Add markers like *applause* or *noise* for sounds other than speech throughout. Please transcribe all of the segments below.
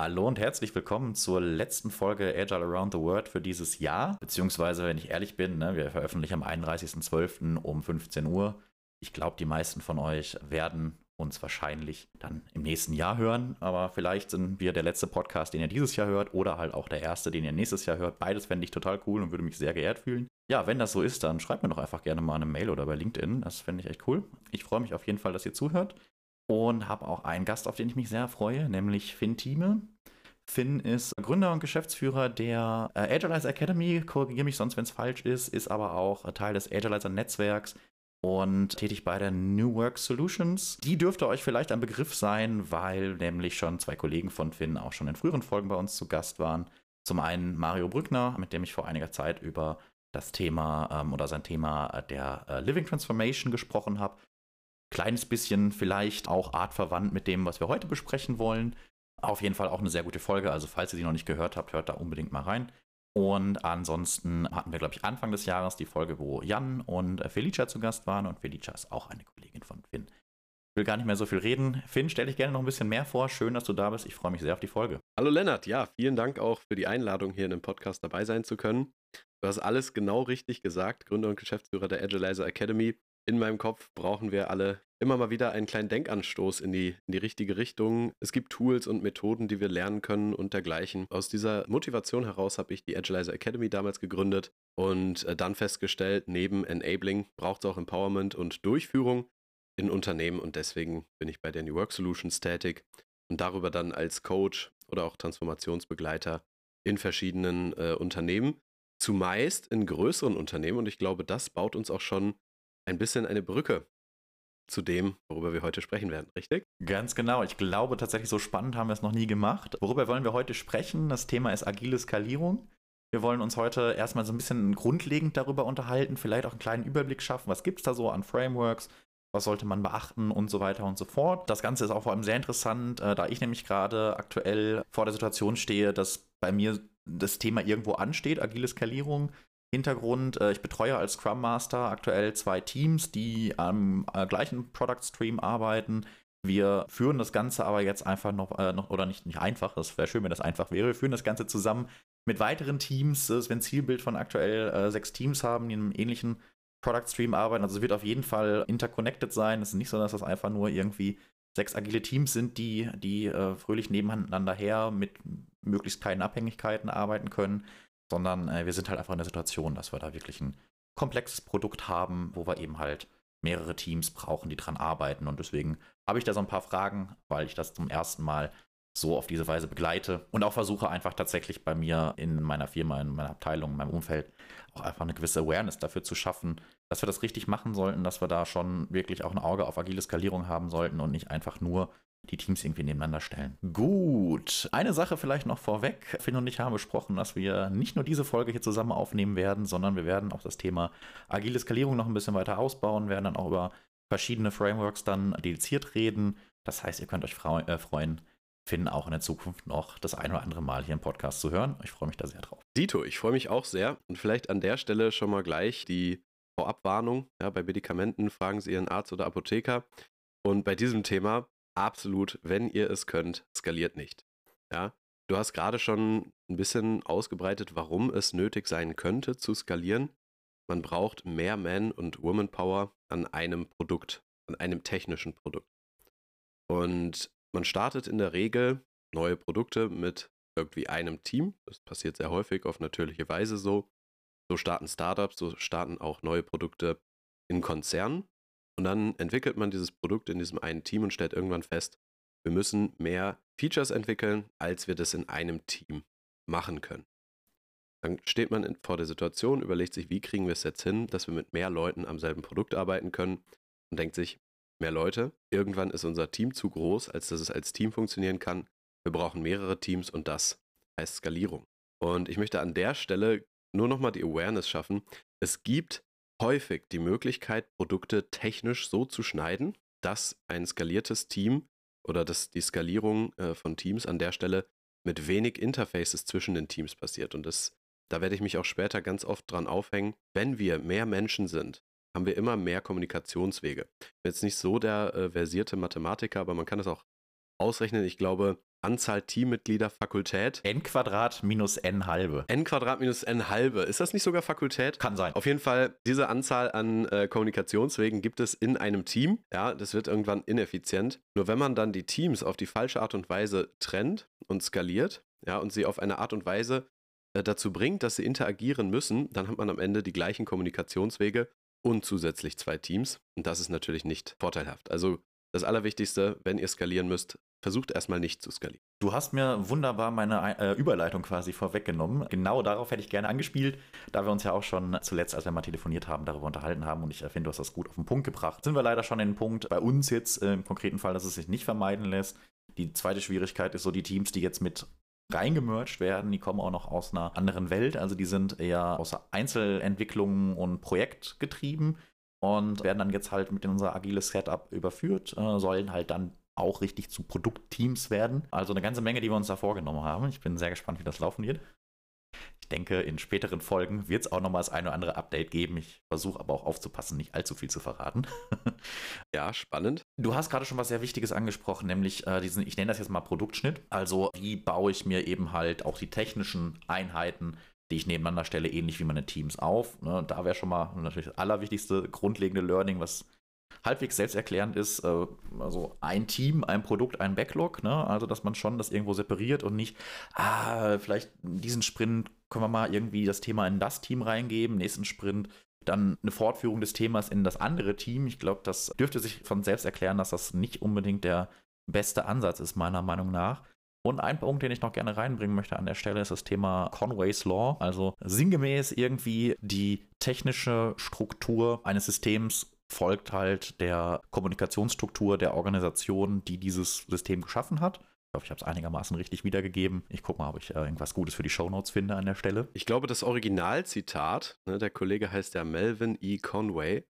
Hallo und herzlich willkommen zur letzten Folge Agile Around the World für dieses Jahr. Beziehungsweise, wenn ich ehrlich bin, ne, wir veröffentlichen am 31.12. um 15 Uhr. Ich glaube, die meisten von euch werden uns wahrscheinlich dann im nächsten Jahr hören. Aber vielleicht sind wir der letzte Podcast, den ihr dieses Jahr hört, oder halt auch der erste, den ihr nächstes Jahr hört. Beides fände ich total cool und würde mich sehr geehrt fühlen. Ja, wenn das so ist, dann schreibt mir doch einfach gerne mal eine Mail oder bei LinkedIn. Das fände ich echt cool. Ich freue mich auf jeden Fall, dass ihr zuhört und habe auch einen Gast, auf den ich mich sehr freue, nämlich Finn Thieme. Finn ist Gründer und Geschäftsführer der äh, Agilizer Academy, korrigiere mich sonst, wenn es falsch ist, ist aber auch Teil des Agilizer Netzwerks und tätig bei der New Work Solutions. Die dürfte euch vielleicht ein Begriff sein, weil nämlich schon zwei Kollegen von Finn auch schon in früheren Folgen bei uns zu Gast waren. Zum einen Mario Brückner, mit dem ich vor einiger Zeit über das Thema ähm, oder sein Thema der äh, Living Transformation gesprochen habe kleines bisschen vielleicht auch artverwandt mit dem, was wir heute besprechen wollen. Auf jeden Fall auch eine sehr gute Folge. Also falls ihr sie noch nicht gehört habt, hört da unbedingt mal rein. Und ansonsten hatten wir, glaube ich, Anfang des Jahres die Folge, wo Jan und Felicia zu Gast waren. Und Felicia ist auch eine Kollegin von Finn. Ich will gar nicht mehr so viel reden. Finn, stell dich gerne noch ein bisschen mehr vor. Schön, dass du da bist. Ich freue mich sehr auf die Folge. Hallo Lennart. Ja, vielen Dank auch für die Einladung, hier in dem Podcast dabei sein zu können. Du hast alles genau richtig gesagt. Gründer und Geschäftsführer der Agilizer Academy in meinem Kopf brauchen wir alle immer mal wieder einen kleinen Denkanstoß in die, in die richtige Richtung. Es gibt Tools und Methoden, die wir lernen können und dergleichen. Aus dieser Motivation heraus habe ich die Agilizer Academy damals gegründet und äh, dann festgestellt, neben Enabling braucht es auch Empowerment und Durchführung in Unternehmen und deswegen bin ich bei der New Work Solutions tätig und darüber dann als Coach oder auch Transformationsbegleiter in verschiedenen äh, Unternehmen, zumeist in größeren Unternehmen und ich glaube, das baut uns auch schon ein bisschen eine Brücke zu dem, worüber wir heute sprechen werden, richtig? Ganz genau. Ich glaube tatsächlich, so spannend haben wir es noch nie gemacht. Worüber wollen wir heute sprechen? Das Thema ist agile Skalierung. Wir wollen uns heute erstmal so ein bisschen grundlegend darüber unterhalten, vielleicht auch einen kleinen Überblick schaffen, was gibt es da so an Frameworks, was sollte man beachten und so weiter und so fort. Das Ganze ist auch vor allem sehr interessant, äh, da ich nämlich gerade aktuell vor der Situation stehe, dass bei mir das Thema irgendwo ansteht, agile Skalierung. Hintergrund, äh, ich betreue als Scrum Master aktuell zwei Teams, die am äh, gleichen Product Stream arbeiten. Wir führen das Ganze aber jetzt einfach noch, äh, noch oder nicht, nicht einfach, das wäre schön, wenn das einfach wäre. Wir führen das Ganze zusammen mit weiteren Teams, das wir ein Zielbild von aktuell äh, sechs Teams haben, die in einem ähnlichen Product Stream arbeiten. Also es wird auf jeden Fall interconnected sein. Es ist nicht so, dass das einfach nur irgendwie sechs agile Teams sind, die, die äh, fröhlich nebeneinander her mit möglichst kleinen Abhängigkeiten arbeiten können, sondern äh, wir sind halt einfach in der Situation, dass wir da wirklich ein komplexes Produkt haben, wo wir eben halt mehrere Teams brauchen, die dran arbeiten. Und deswegen habe ich da so ein paar Fragen, weil ich das zum ersten Mal so auf diese Weise begleite und auch versuche einfach tatsächlich bei mir in meiner Firma, in meiner Abteilung, in meinem Umfeld auch einfach eine gewisse Awareness dafür zu schaffen, dass wir das richtig machen sollten, dass wir da schon wirklich auch ein Auge auf agile Skalierung haben sollten und nicht einfach nur die Teams irgendwie nebeneinander stellen. Gut, eine Sache vielleicht noch vorweg. Finn und ich haben besprochen, dass wir nicht nur diese Folge hier zusammen aufnehmen werden, sondern wir werden auch das Thema agile Skalierung noch ein bisschen weiter ausbauen, werden dann auch über verschiedene Frameworks dann dediziert reden. Das heißt, ihr könnt euch äh, freuen, Finn auch in der Zukunft noch das ein oder andere Mal hier im Podcast zu hören. Ich freue mich da sehr drauf. Dito, ich freue mich auch sehr. Und vielleicht an der Stelle schon mal gleich die Vorabwarnung. Ja, bei Medikamenten fragen Sie Ihren Arzt oder Apotheker. Und bei diesem Thema absolut, wenn ihr es könnt, skaliert nicht. Ja, du hast gerade schon ein bisschen ausgebreitet, warum es nötig sein könnte zu skalieren. Man braucht mehr Man- und Woman-Power an einem Produkt, an einem technischen Produkt. Und man startet in der Regel neue Produkte mit irgendwie einem Team. Das passiert sehr häufig auf natürliche Weise so. So starten Startups, so starten auch neue Produkte in Konzernen. Und dann entwickelt man dieses Produkt in diesem einen Team und stellt irgendwann fest, wir müssen mehr Features entwickeln, als wir das in einem Team machen können. Dann steht man vor der Situation, überlegt sich, wie kriegen wir es jetzt hin, dass wir mit mehr Leuten am selben Produkt arbeiten können und denkt sich, mehr Leute, irgendwann ist unser Team zu groß, als dass es als Team funktionieren kann. Wir brauchen mehrere Teams und das heißt Skalierung. Und ich möchte an der Stelle nur nochmal die Awareness schaffen. Es gibt häufig die Möglichkeit, Produkte technisch so zu schneiden, dass ein skaliertes Team oder dass die Skalierung äh, von Teams an der Stelle mit wenig Interfaces zwischen den Teams passiert. Und das, da werde ich mich auch später ganz oft dran aufhängen. Wenn wir mehr Menschen sind, haben wir immer mehr Kommunikationswege. Ich bin jetzt nicht so der äh, versierte Mathematiker, aber man kann es auch ausrechnen. Ich glaube, Anzahl Teammitglieder, Fakultät. n Quadrat minus n halbe. n Quadrat minus n halbe. Ist das nicht sogar Fakultät? Kann sein. Auf jeden Fall, diese Anzahl an äh, Kommunikationswegen gibt es in einem Team. Ja, das wird irgendwann ineffizient. Nur wenn man dann die Teams auf die falsche Art und Weise trennt und skaliert, ja, und sie auf eine Art und Weise äh, dazu bringt, dass sie interagieren müssen, dann hat man am Ende die gleichen Kommunikationswege und zusätzlich zwei Teams. Und das ist natürlich nicht vorteilhaft. Also das Allerwichtigste, wenn ihr skalieren müsst, versucht erstmal nicht zu skalieren. Du hast mir wunderbar meine äh, Überleitung quasi vorweggenommen. Genau darauf hätte ich gerne angespielt, da wir uns ja auch schon zuletzt, als wir mal telefoniert haben, darüber unterhalten haben und ich finde, du hast das gut auf den Punkt gebracht. Sind wir leider schon in den Punkt bei uns jetzt äh, im konkreten Fall, dass es sich nicht vermeiden lässt. Die zweite Schwierigkeit ist so die Teams, die jetzt mit reingemerged werden, die kommen auch noch aus einer anderen Welt, also die sind eher aus Einzelentwicklung und Projekt getrieben und werden dann jetzt halt mit in unser agiles Setup überführt, äh, sollen halt dann auch richtig zu Produktteams werden. Also eine ganze Menge, die wir uns da vorgenommen haben. Ich bin sehr gespannt, wie das laufen wird. Ich denke, in späteren Folgen wird es auch nochmal das eine oder andere Update geben. Ich versuche aber auch aufzupassen, nicht allzu viel zu verraten. *laughs* ja, spannend. Du hast gerade schon was sehr Wichtiges angesprochen, nämlich äh, diesen, ich nenne das jetzt mal Produktschnitt. Also, wie baue ich mir eben halt auch die technischen Einheiten, die ich nebeneinander stelle, ähnlich wie meine Teams auf. Ne? Da wäre schon mal natürlich das allerwichtigste grundlegende Learning, was halbwegs selbsterklärend ist, äh, also ein Team, ein Produkt, ein Backlog, ne? also dass man schon das irgendwo separiert und nicht, ah, vielleicht diesen Sprint können wir mal irgendwie das Thema in das Team reingeben, nächsten Sprint dann eine Fortführung des Themas in das andere Team. Ich glaube, das dürfte sich von selbst erklären, dass das nicht unbedingt der beste Ansatz ist, meiner Meinung nach. Und ein Punkt, den ich noch gerne reinbringen möchte an der Stelle, ist das Thema Conway's Law. Also sinngemäß irgendwie die technische Struktur eines Systems folgt halt der Kommunikationsstruktur der Organisation, die dieses System geschaffen hat. Ich hoffe, ich habe es einigermaßen richtig wiedergegeben. Ich gucke mal, ob ich äh, irgendwas Gutes für die Shownotes finde an der Stelle. Ich glaube, das Originalzitat, ne, der Kollege heißt ja Melvin E. Conway,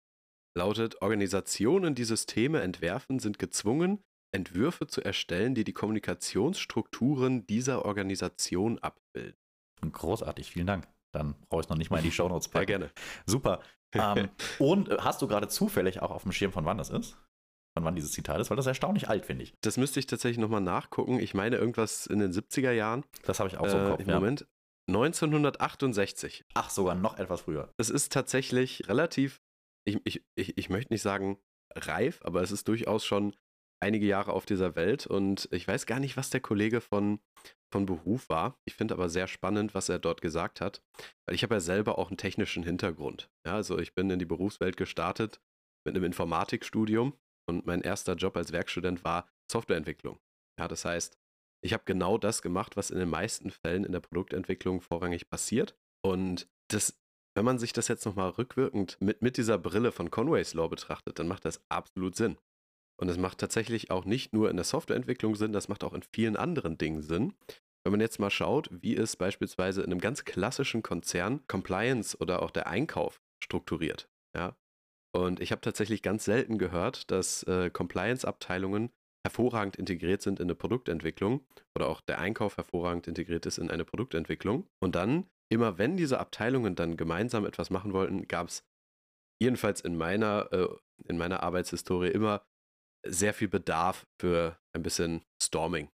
lautet: Organisationen, die Systeme entwerfen, sind gezwungen, Entwürfe zu erstellen, die die Kommunikationsstrukturen dieser Organisation abbilden. Großartig, vielen Dank. Dann brauche ich noch nicht mal in die *laughs* Shownotes packen. Sehr gerne. Super. ähm, *laughs* und äh, hast du gerade zufällig auch auf dem Schirm, von wann das ist? Von wann dieses Zitat ist? Weil das ist erstaunlich alt, finde ich. Das müsste ich tatsächlich nochmal nachgucken. Ich meine irgendwas in den 70er Jahren. Das habe ich auch so im äh, Kopf. Im ja. Moment. 1968. Ach, sogar noch etwas früher. Es ist tatsächlich relativ, ich, ich, ich, ich möchte nicht sagen reif, aber es ist durchaus schon einige Jahre auf dieser Welt und ich weiß gar nicht, was der Kollege von, von Beruf war. Ich finde aber sehr spannend, was er dort gesagt hat, weil ich habe ja selber auch einen technischen Hintergrund. Ja, also ich bin in die Berufswelt gestartet mit einem Informatikstudium und mein erster Job als Werkstudent war Softwareentwicklung. Ja, das heißt, ich habe genau das gemacht, was in den meisten Fällen in der Produktentwicklung vorrangig passiert. Und das, wenn man sich das jetzt nochmal rückwirkend mit, mit dieser Brille von Conway's Law betrachtet, dann macht das absolut Sinn. Und es macht tatsächlich auch nicht nur in der Softwareentwicklung Sinn, das macht auch in vielen anderen Dingen Sinn. Wenn man jetzt mal schaut, wie es beispielsweise in einem ganz klassischen Konzern Compliance oder auch der Einkauf strukturiert. Ja? Und ich habe tatsächlich ganz selten gehört, dass äh, Compliance-Abteilungen hervorragend integriert sind in eine Produktentwicklung oder auch der Einkauf hervorragend integriert ist in eine Produktentwicklung. Und dann, immer wenn diese Abteilungen dann gemeinsam etwas machen wollten, gab es jedenfalls in meiner, äh, in meiner Arbeitshistorie immer sehr viel Bedarf für ein bisschen Storming.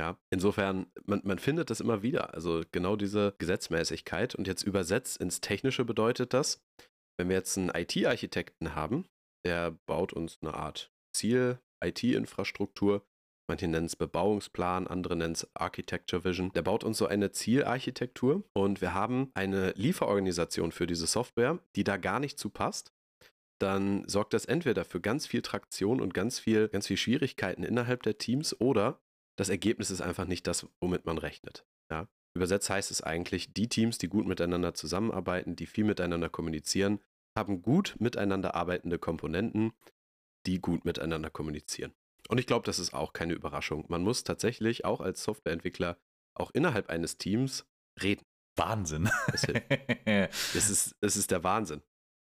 Ja, insofern, man, man findet das immer wieder. Also genau diese Gesetzmäßigkeit. Und jetzt übersetzt ins Technische bedeutet das, wenn wir jetzt einen IT-Architekten haben, der baut uns eine Art Ziel-IT-Infrastruktur. Manche nennen es Bebauungsplan, andere nennen es Architecture Vision. Der baut uns so eine Zielarchitektur und wir haben eine Lieferorganisation für diese Software, die da gar nicht zu passt dann sorgt das entweder für ganz viel Traktion und ganz viel, ganz viel Schwierigkeiten innerhalb der Teams oder das Ergebnis ist einfach nicht das, womit man rechnet. Ja? Übersetzt heißt es eigentlich, die Teams, die gut miteinander zusammenarbeiten, die viel miteinander kommunizieren, haben gut miteinander arbeitende Komponenten, die gut miteinander kommunizieren. Und ich glaube, das ist auch keine Überraschung. Man muss tatsächlich auch als Softwareentwickler auch innerhalb eines Teams reden. Wahnsinn. Es *laughs* ist, es ist der Wahnsinn.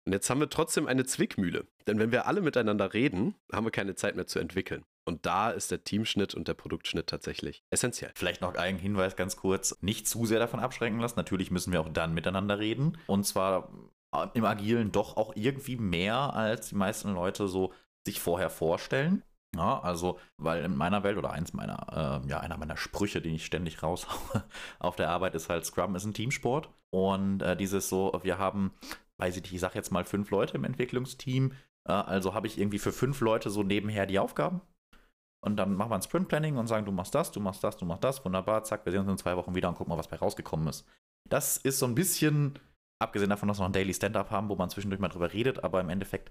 Und jetzt haben wir trotzdem eine Zwickmühle. Denn wenn wir alle miteinander reden, haben wir keine Zeit mehr zu entwickeln. Und da ist der Teamschnitt und der Produktschnitt tatsächlich essentiell. Vielleicht noch ein Hinweis ganz kurz, nicht zu sehr davon abschrecken lassen. Natürlich müssen wir auch dann miteinander reden. Und zwar äh, im Agilen doch auch irgendwie mehr, als die meisten Leute so sich vorher vorstellen. Ja, also, weil in meiner Welt oder eins meiner, äh, ja, einer meiner Sprüche, die ich ständig raushaue *laughs* auf der Arbeit, ist halt, Scrum ist ein Teamsport. Und äh, dieses so, wir haben, weiß ich nicht, ich sag jetzt mal fünf Leute im Entwicklungsteam, äh, also habe ich irgendwie für fünf Leute so nebenher die Aufgaben. Und dann machen wir ein Sprint Planning und sagen, du machst das, du machst das, du machst das, wunderbar, zack, wir sehen uns in zwei Wochen wieder und gucken mal, was bei rausgekommen ist. Das ist so ein bisschen, abgesehen davon, dass wir noch ein Daily Stand-up haben, wo man zwischendurch mal drüber redet, aber im Endeffekt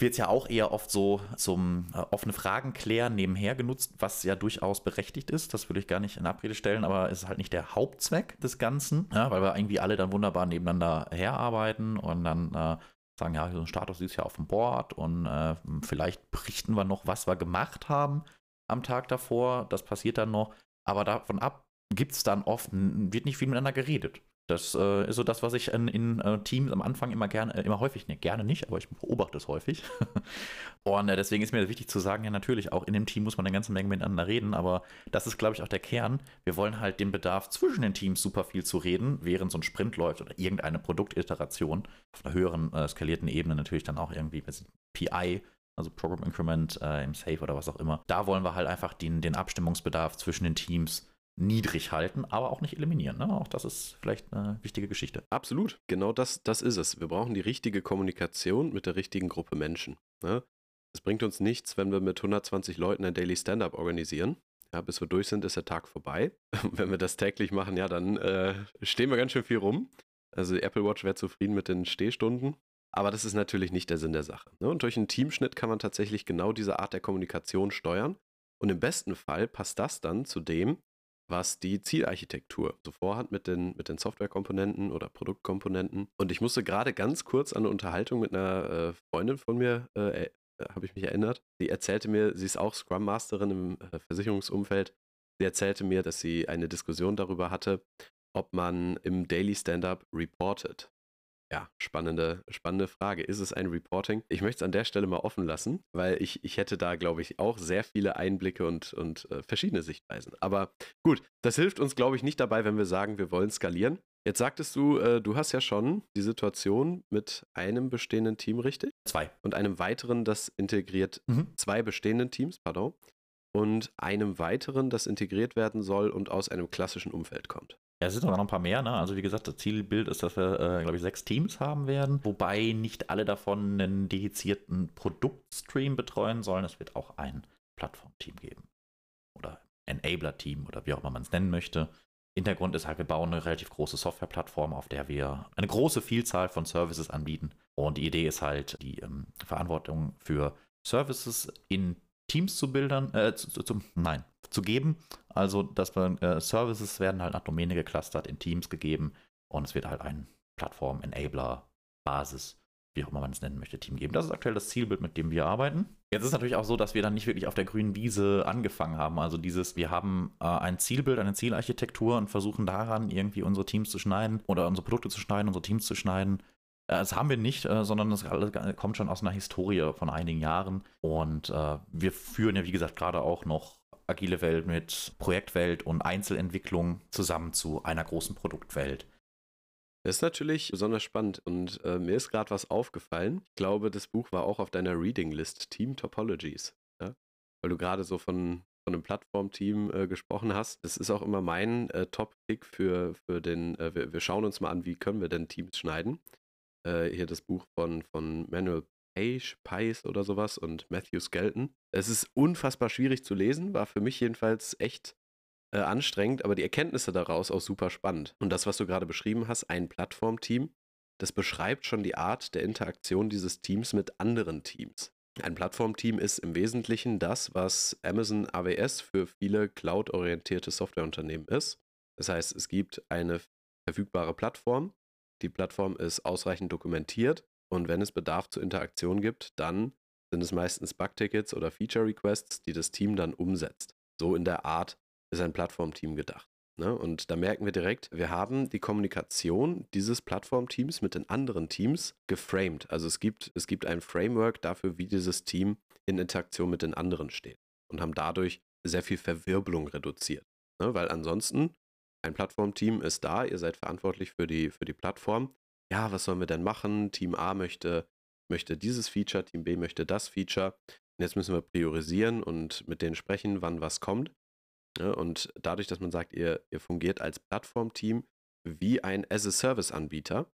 wird es ja auch eher oft so zum äh, offene Fragen klären nebenher genutzt, was ja durchaus berechtigt ist. Das will ich gar nicht in Abrede stellen, aber es ist halt nicht der Hauptzweck des Ganzen, ja, weil wir irgendwie alle dann wunderbar nebeneinander herarbeiten und dann äh, sagen, ja, so ein Status ist ja auf dem Board und äh, vielleicht berichten wir noch, was wir gemacht haben am Tag davor. Das passiert dann noch. Aber davon ab gibt es dann oft, wird nicht viel miteinander geredet. Das äh, ist so das, was ich in, in äh, Teams am Anfang immer gerne, äh, immer häufig, ne, gerne nicht, aber ich beobachte es häufig. *laughs* und äh, deswegen ist mir wichtig zu sagen, ja, natürlich, auch in dem Team muss man eine ganze Menge miteinander reden, aber das ist, glaube ich, auch der Kern. Wir wollen halt den Bedarf zwischen den Teams super viel zu reden, während so ein Sprint läuft oder irgendeine Produktiteration auf einer höheren äh, skalierten Ebene natürlich dann auch irgendwie PI, also Program Increment äh, im Safe oder was auch immer. Da wollen wir halt einfach den, den Abstimmungsbedarf zwischen den Teams niedrig halten, aber auch nicht eliminieren. Ne? Auch das ist vielleicht eine wichtige Geschichte. Absolut, genau das, das ist es. Wir brauchen die richtige Kommunikation mit der richtigen Gruppe Menschen. Ne? Es bringt uns nichts, wenn wir mit 120 Leuten ein Daily Stand-up organisieren. Ja, bis wir durch sind, ist der Tag vorbei. *laughs* wenn wir das täglich machen, ja, dann äh, stehen wir ganz schön viel rum. Also die Apple Watch wäre zufrieden mit den Stehstunden. Aber das ist natürlich nicht der Sinn der Sache. Ne? Und durch einen Teamschnitt kann man tatsächlich genau diese Art der Kommunikation steuern. Und im besten Fall passt das dann zu dem, was die Zielarchitektur so vorhat mit den, mit den Softwarekomponenten oder Produktkomponenten. Und ich musste gerade ganz kurz an eine Unterhaltung mit einer äh, Freundin von mir, äh, äh, habe ich mich erinnert. Die erzählte mir, sie ist auch Scrum Masterin im äh, Versicherungsumfeld. Sie erzählte mir, dass sie eine Diskussion darüber hatte, ob man im Daily Stand-up reportet. Ja, spannende, spannende Frage. Ist es ein Reporting? Ich möchte es an der Stelle mal offen lassen, weil ich, ich hätte da, glaube ich, auch sehr viele Einblicke und, und äh, verschiedene Sichtweisen. Aber gut, das hilft uns, glaube ich, nicht dabei, wenn wir sagen, wir wollen skalieren. Jetzt sagtest du, äh, du hast ja schon die Situation mit einem bestehenden Team, richtig? Zwei. Und einem weiteren, das integriert mhm. zwei bestehenden Teams, pardon. Und einem weiteren, das integriert werden soll und aus einem klassischen Umfeld kommt. Ja, es sind noch ein paar mehr. Ne? Also wie gesagt, das Zielbild ist, dass wir, äh, glaube ich, sechs Teams haben werden, wobei nicht alle davon einen dedizierten Produktstream betreuen sollen. Es wird auch ein Plattformteam geben oder Enabler-Team oder wie auch immer man es nennen möchte. Hintergrund ist halt, wir bauen eine relativ große Softwareplattform, auf der wir eine große Vielzahl von Services anbieten. Und die Idee ist halt, die ähm, Verantwortung für Services in Teams zu bildern, äh, zu, zu, nein, zu geben. Also, dass wir äh, Services werden halt nach Domäne geclustert, in Teams gegeben und es wird halt ein Plattform, Enabler, Basis, wie auch immer man es nennen möchte, Team geben. Das ist aktuell das Zielbild, mit dem wir arbeiten. Jetzt ist natürlich auch so, dass wir dann nicht wirklich auf der grünen Wiese angefangen haben. Also dieses, wir haben äh, ein Zielbild, eine Zielarchitektur und versuchen daran irgendwie unsere Teams zu schneiden oder unsere Produkte zu schneiden, unsere Teams zu schneiden das haben wir nicht, äh, sondern das kommt schon aus einer Historie von einigen Jahren. Und äh, wir führen ja, wie gesagt, gerade auch noch agile Welt mit Projektwelt und Einzelentwicklung zusammen zu einer großen Produktwelt. Das ist natürlich besonders spannend und äh, mir ist gerade was aufgefallen. Ich glaube, das Buch war auch auf deiner Reading List, Team Topologies. Ja? Weil du gerade so von, von einem Plattformteam äh, gesprochen hast. Das ist auch immer mein äh, Top-Pick für, für den, wir, wir, schauen uns mal an, wie können wir denn Teams schneiden äh, hier das Buch von, von Manuel Page, Pies oder sowas und Matthew Skelton. Es ist unfassbar schwierig zu lesen, war für mich jedenfalls echt äh, anstrengend, aber die Erkenntnisse daraus auch super spannend. Und das, was du gerade beschrieben hast, ein Plattformteam, das beschreibt schon die Art der Interaktion dieses Teams mit anderen Teams. Ein Plattformteam ist im Wesentlichen das, was Amazon AWS für viele cloud-orientierte Softwareunternehmen ist. Das heißt, es gibt eine verfügbare Plattform, die Plattform ist ausreichend dokumentiert und wenn es Bedarf zur Interaktion gibt, dann sind es meistens Bugtickets oder Feature Requests, die das Team dann umsetzt. So in der Art ist ein Plattformteam gedacht. Ne? Und da merken wir direkt, wir haben die Kommunikation dieses Plattformteams mit den anderen Teams geframed. Also es gibt, es gibt ein Framework dafür, wie dieses Team in Interaktion mit den anderen steht und haben dadurch sehr viel Verwirbelung reduziert. Ne? Weil ansonsten ein Plattformteam ist da, ihr seid verantwortlich für die, für die Plattform. Ja, was sollen wir denn machen? Team A möchte, möchte dieses Feature, Team B möchte das Feature. Jetzt müssen wir priorisieren und mit denen sprechen, wann was kommt. Ja, und dadurch, dass man sagt, ihr, ihr fungiert als Plattformteam wie ein As-a-Service-Anbieter,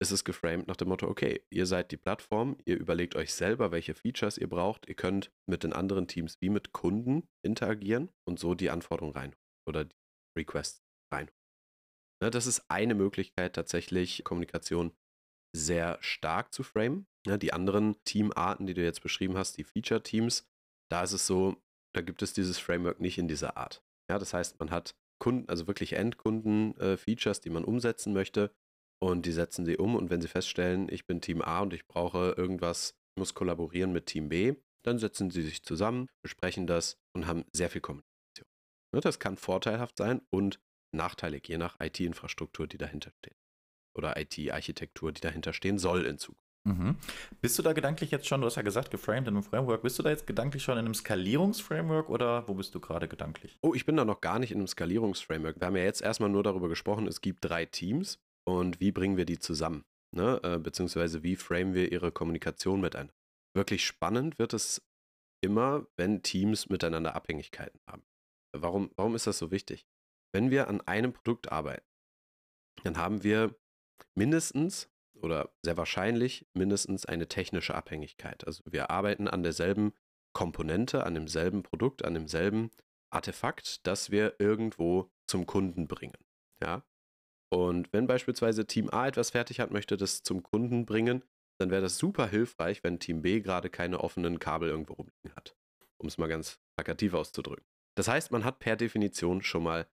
ist es geframed nach dem Motto, okay, ihr seid die Plattform, ihr überlegt euch selber, welche Features ihr braucht, ihr könnt mit den anderen Teams wie mit Kunden interagieren und so die Anforderungen rein oder die Requests rein. Ja, das ist eine Möglichkeit, tatsächlich Kommunikation sehr stark zu framen. Ja, die anderen Teamarten, die du jetzt beschrieben hast, die Feature-Teams, da ist es so, da gibt es dieses Framework nicht in dieser Art. Ja, das heißt, man hat Kunden, also wirklich Endkunden-Features, äh, die man umsetzen möchte und die setzen sie um und wenn sie feststellen, ich bin Team A und ich brauche irgendwas, muss kollaborieren mit Team B, dann setzen sie sich zusammen, besprechen das und haben sehr viel Kommunikation. Ne, das kann vorteilhaft sein und nachteilig, je nach IT-Infrastruktur, die dahinter steht. Oder IT-Architektur, die dahinter stehen soll in Zukunft. Mhm. Bist du da gedanklich jetzt schon, du hast ja gesagt, geframed in einem Framework, bist du da jetzt gedanklich schon in einem Skalierungsframework oder wo bist du gerade gedanklich? Oh, ich bin da noch gar nicht in einem Skalierungsframework. Wir haben ja jetzt erstmal nur darüber gesprochen, es gibt drei Teams und wie bringen wir die zusammen? Ne? Äh, beziehungsweise wie framen wir ihre Kommunikation miteinander? Wirklich spannend wird es immer, wenn Teams miteinander Abhängigkeiten haben. Warum, warum ist das so wichtig? Wenn wir an einem Produkt arbeiten, dann haben wir mindestens oder sehr wahrscheinlich mindestens eine technische Abhängigkeit. Also wir arbeiten an derselben Komponente, an demselben Produkt, an demselben Artefakt, das wir irgendwo zum Kunden bringen. Ja? Und wenn beispielsweise Team A etwas fertig hat, möchte das zum Kunden bringen, dann wäre das super hilfreich, wenn Team B gerade keine offenen Kabel irgendwo rumliegen hat. Um es mal ganz plakativ auszudrücken. Das heißt, man hat per Definition schon mal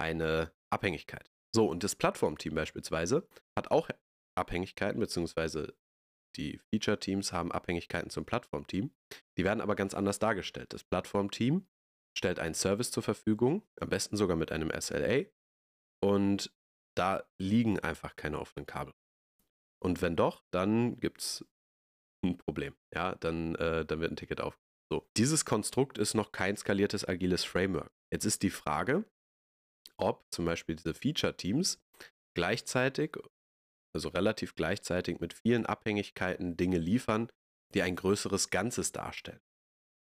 eine Abhängigkeit. So, und das Plattformteam beispielsweise hat auch Abhängigkeiten, beziehungsweise die Feature-Teams haben Abhängigkeiten zum Plattformteam. Die werden aber ganz anders dargestellt. Das Plattformteam stellt einen Service zur Verfügung, am besten sogar mit einem SLA. Und da liegen einfach keine offenen Kabel. Und wenn doch, dann gibt es ein Problem. Ja, dann, äh, dann wird ein Ticket auf. So, dieses Konstrukt ist noch kein skaliertes agiles Framework. Jetzt ist die Frage, ob zum Beispiel diese Feature-Teams gleichzeitig, also relativ gleichzeitig mit vielen Abhängigkeiten Dinge liefern, die ein größeres Ganzes darstellen.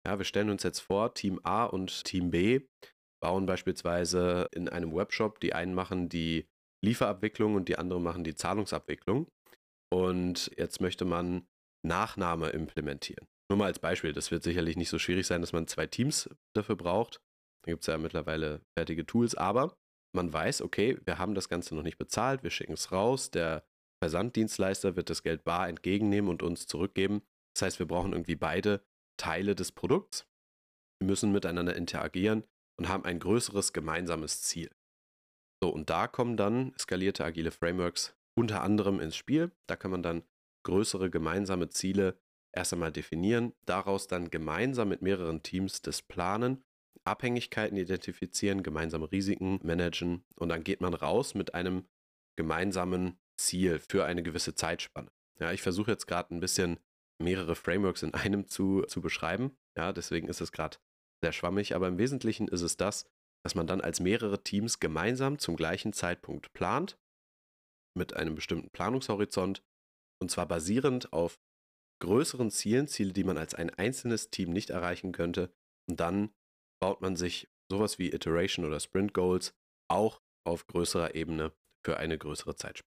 Ja, wir stellen uns jetzt vor, Team A und Team B bauen beispielsweise in einem Webshop, die einen machen die Lieferabwicklung und die anderen machen die Zahlungsabwicklung. Und jetzt möchte man Nachname implementieren. Nur mal als Beispiel, das wird sicherlich nicht so schwierig sein, dass man zwei Teams dafür braucht. Da gibt es ja mittlerweile fertige Tools, aber man weiß, okay, wir haben das Ganze noch nicht bezahlt, wir schicken es raus, der Versanddienstleister wird das Geld bar entgegennehmen und uns zurückgeben. Das heißt, wir brauchen irgendwie beide Teile des Produkts. Wir müssen miteinander interagieren und haben ein größeres gemeinsames Ziel. So, und da kommen dann skalierte agile Frameworks unter anderem ins Spiel. Da kann man dann größere gemeinsame Ziele erst einmal definieren, daraus dann gemeinsam mit mehreren Teams das planen, Abhängigkeiten identifizieren, gemeinsame Risiken managen und dann geht man raus mit einem gemeinsamen Ziel für eine gewisse Zeitspanne. Ja, ich versuche jetzt gerade ein bisschen mehrere Frameworks in einem zu, zu beschreiben. Ja, deswegen ist es gerade sehr schwammig, aber im Wesentlichen ist es das, dass man dann als mehrere Teams gemeinsam zum gleichen Zeitpunkt plant, mit einem bestimmten Planungshorizont, und zwar basierend auf größeren Zielen, Ziele, die man als ein einzelnes Team nicht erreichen könnte. Und dann baut man sich sowas wie Iteration oder Sprint Goals auch auf größerer Ebene für eine größere Zeitspanne.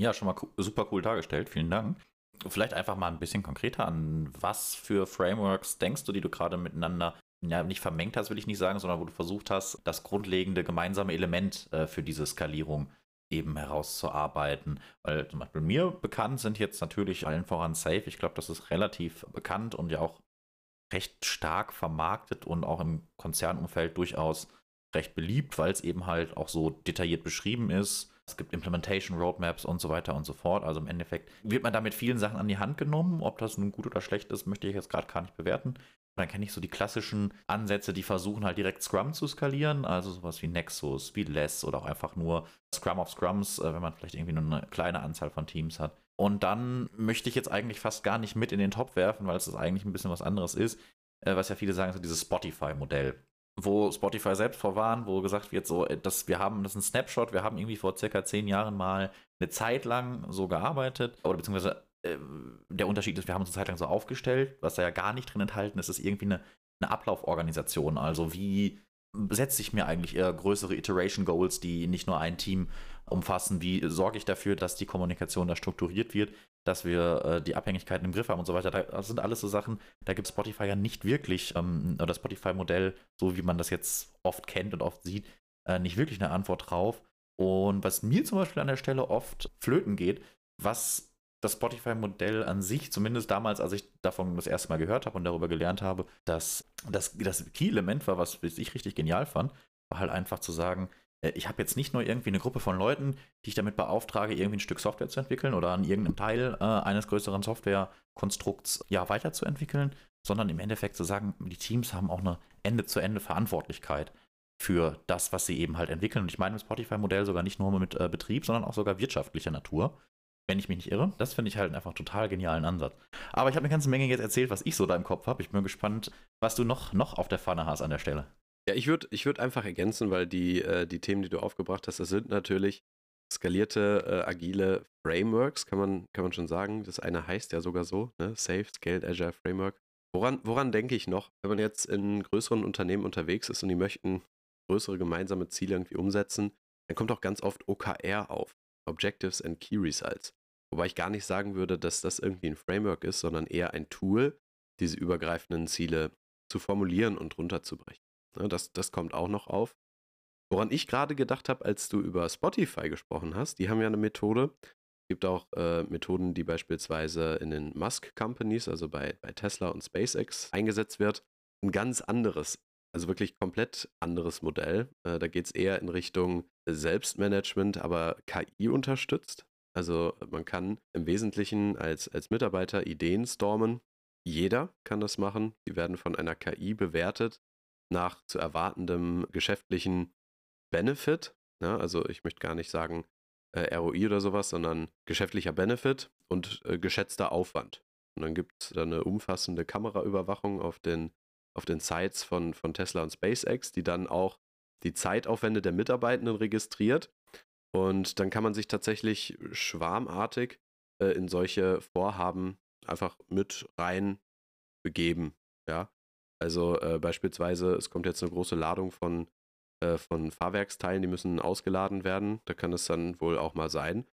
Ja, schon mal super cool dargestellt. Vielen Dank. Vielleicht einfach mal ein bisschen konkreter an was für Frameworks denkst du, die du gerade miteinander ja, nicht vermengt hast, will ich nicht sagen, sondern wo du versucht hast, das grundlegende gemeinsame Element äh, für diese Skalierung eben herauszuarbeiten. Weil zum Beispiel mir bekannt sind jetzt natürlich allen voran Safe. Ich glaube, das ist relativ bekannt und ja auch recht stark vermarktet und auch im Konzernumfeld durchaus recht beliebt, weil es eben halt auch so detailliert beschrieben ist. Es gibt Implementation Roadmaps und so weiter und so fort. Also im Endeffekt wird man damit vielen Sachen an die Hand genommen. Ob das nun gut oder schlecht ist, möchte ich jetzt gerade gar nicht bewerten. Und dann kenne ich so die klassischen Ansätze, die versuchen halt direkt Scrum zu skalieren, also sowas wie Nexus, wie Less oder auch einfach nur Scrum of Scrums, äh, wenn man vielleicht irgendwie nur eine kleine Anzahl von Teams hat. Und dann möchte ich jetzt eigentlich fast gar nicht mit in den Top werfen, weil es eigentlich ein bisschen was anderes ist, äh, was ja viele sagen, so dieses Spotify-Modell wo Spotify selbst vorwarnt, wo gesagt wird, so, äh, dass wir haben, das ist ein Snapshot, wir haben irgendwie vor circa zehn Jahren mal eine Zeit lang so gearbeitet, oder beziehungsweise äh, der Unterschied ist, wir haben uns eine Zeit lang so aufgestellt, was da ja gar nicht drin enthalten ist, ist irgendwie eine, eine Ablauforganisation. Also wie setze ich mir eigentlich eher größere Iteration Goals, die nicht nur ein Team umfassen? Wie sorge ich dafür, dass die Kommunikation da strukturiert wird, dass wir äh, die Abhängigkeiten im Griff haben und so weiter? Das sind alles so Sachen, da gibt Spotify ja nicht wirklich, ähm, oder Spotify-Modell, so wie man das jetzt oft kennt und oft sieht, äh, nicht wirklich eine Antwort drauf. Und was mir zum Beispiel an der Stelle oft flöten geht, was das Spotify-Modell an sich, zumindest damals, als ich davon das erste Mal gehört habe und darüber gelernt habe, dass das, das Key-Element war, was ich richtig genial fand, war halt einfach zu sagen, äh, ich habe jetzt nicht nur irgendwie eine Gruppe von Leuten, die ich damit beauftrage, irgendwie ein Stück Software zu entwickeln oder an irgendeinem Teil äh, eines größeren Softwarekonstrukts ja weiterzuentwickeln, sondern im Endeffekt zu sagen, die Teams haben auch eine Ende-zu-Ende-Verantwortlichkeit für das, was sie eben halt entwickeln. Und ich meine im Spotify-Modell sogar nicht nur mit äh, Betrieb, sondern auch sogar wirtschaftlicher Natur wenn ich mich nicht irre. Das finde ich halt einfach total genialen Ansatz. Aber ich habe eine ganze Menge jetzt erzählt, was ich so da im Kopf habe. Ich bin gespannt, was du noch, noch auf der Pfanne hast an der Stelle. Ja, ich würde ich würd einfach ergänzen, weil die, äh, die Themen, die du aufgebracht hast, das sind natürlich skalierte, äh, agile Frameworks, kann man, kann man schon sagen. Das eine heißt ja sogar so, ne? Safe, Scaled, Agile Framework. Woran, woran denke ich noch? Wenn man jetzt in größeren Unternehmen unterwegs ist und die möchten größere gemeinsame Ziele irgendwie umsetzen, dann kommt auch ganz oft OKR auf. Objectives and Key Results. Wobei ich gar nicht sagen würde, dass das irgendwie ein Framework ist, sondern eher ein Tool, diese übergreifenden Ziele zu formulieren und runterzubrechen. Ne, das, das kommt auch noch auf. Woran ich gerade gedacht habe, als du über Spotify gesprochen hast, die haben ja eine Methode. Es gibt auch äh, Methoden, die beispielsweise in den Musk Companies, also bei, bei Tesla und SpaceX, eingesetzt wird. Ein ganz anderes, also wirklich komplett anderes Modell. Äh, da geht es eher in Richtung Selbstmanagement, aber KI unterstützt. Also man kann im Wesentlichen als, als Mitarbeiter Ideen stormen. Jeder kann das machen. Die werden von einer KI bewertet nach zu erwartendem geschäftlichen Benefit. Ja, also ich möchte gar nicht sagen äh, ROI oder sowas, sondern geschäftlicher Benefit und äh, geschätzter Aufwand. Und dann gibt es da eine umfassende Kameraüberwachung auf den, auf den Sites von, von Tesla und SpaceX, die dann auch die Zeitaufwände der Mitarbeitenden registriert. Und dann kann man sich tatsächlich schwarmartig äh, in solche Vorhaben einfach mit rein begeben. Ja, also äh, beispielsweise, es kommt jetzt eine große Ladung von, äh, von Fahrwerksteilen, die müssen ausgeladen werden. Da kann es dann wohl auch mal sein,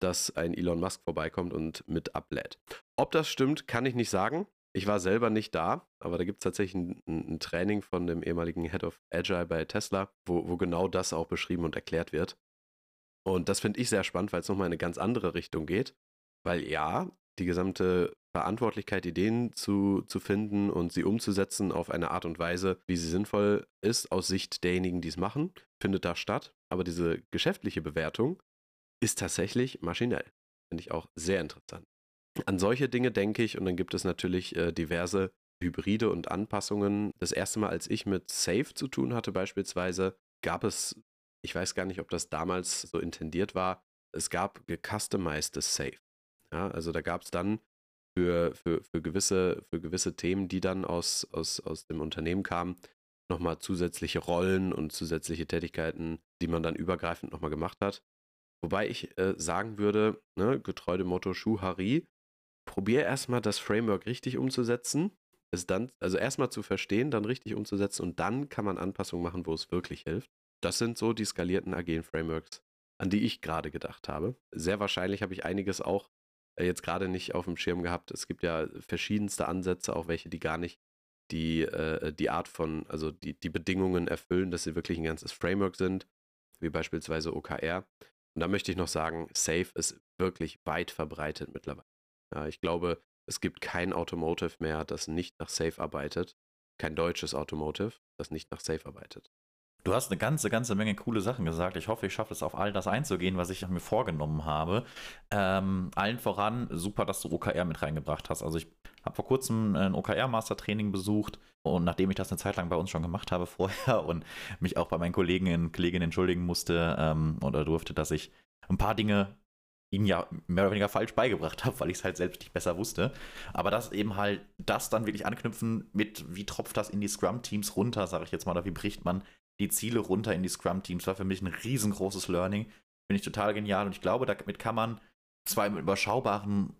dass ein Elon Musk vorbeikommt und mit ablädt. Ob das stimmt, kann ich nicht sagen. Ich war selber nicht da, aber da gibt es tatsächlich ein, ein, Training von dem ehemaligen Head of Agile bei Tesla, wo, wo genau das auch beschrieben und erklärt wird. Und das finde ich sehr spannend, weil es nochmal in eine ganz andere Richtung geht. Weil ja, die gesamte Verantwortlichkeit, Ideen zu, zu finden und sie umzusetzen auf eine Art und Weise, wie sie sinnvoll ist, aus Sicht derjenigen, die es machen, findet da statt. Aber diese geschäftliche Bewertung ist tatsächlich maschinell. Finde ich auch sehr interessant. An solche Dinge denke ich und dann gibt es natürlich äh, diverse Hybride und Anpassungen. Das erste Mal, als ich mit Safe zu tun hatte, beispielsweise, gab es, ich weiß gar nicht, ob das damals so intendiert war, es gab gecustomized Safe. Ja, also da gab es dann für, für, für, gewisse, für gewisse Themen, die dann aus, aus, aus dem Unternehmen kamen, nochmal zusätzliche Rollen und zusätzliche Tätigkeiten, die man dann übergreifend nochmal gemacht hat. Wobei ich äh, sagen würde, ne, getreu dem Motto Schuhari, probier erstmal das Framework richtig umzusetzen, es dann, also erstmal zu verstehen, dann richtig umzusetzen und dann kann man Anpassungen machen, wo es wirklich hilft. Das sind so die skalierten agilen Frameworks, an die ich gerade gedacht habe. Sehr wahrscheinlich habe ich einiges auch äh, jetzt gerade nicht auf dem Schirm gehabt. Es gibt ja verschiedenste Ansätze, auch welche, die gar nicht die, äh, die Art von, also die, die Bedingungen erfüllen, dass sie wirklich ein ganzes Framework sind, wie beispielsweise OKR. Und da möchte ich noch sagen, Safe ist wirklich weit verbreitet mittlerweile. Ich glaube, es gibt kein Automotive mehr, das nicht nach Safe arbeitet. Kein deutsches Automotive, das nicht nach Safe arbeitet. Du hast eine ganze, ganze Menge coole Sachen gesagt. Ich hoffe, ich schaffe es auf all das einzugehen, was ich mir vorgenommen habe. Ähm, allen voran, super, dass du OKR mit reingebracht hast. Also ich habe vor kurzem ein OKR-Master-Training besucht und nachdem ich das eine Zeit lang bei uns schon gemacht habe *laughs* vorher und mich auch bei meinen Kollegen und Kolleginnen entschuldigen musste ähm, oder durfte, dass ich ein paar Dinge ihnen ja mehr oder weniger falsch beigebracht habe, weil ich es halt selbst nicht besser wusste. Aber das eben halt, das dann wirklich anknüpfen mit, wie tropft das in die Scrum-Teams runter, sage ich jetzt mal, oder wie bricht man die Ziele runter in die Scrum-Teams, war für mich ein riesengroßes Learning. Finde ich total genial und ich glaube, damit kann man zwar im überschaubaren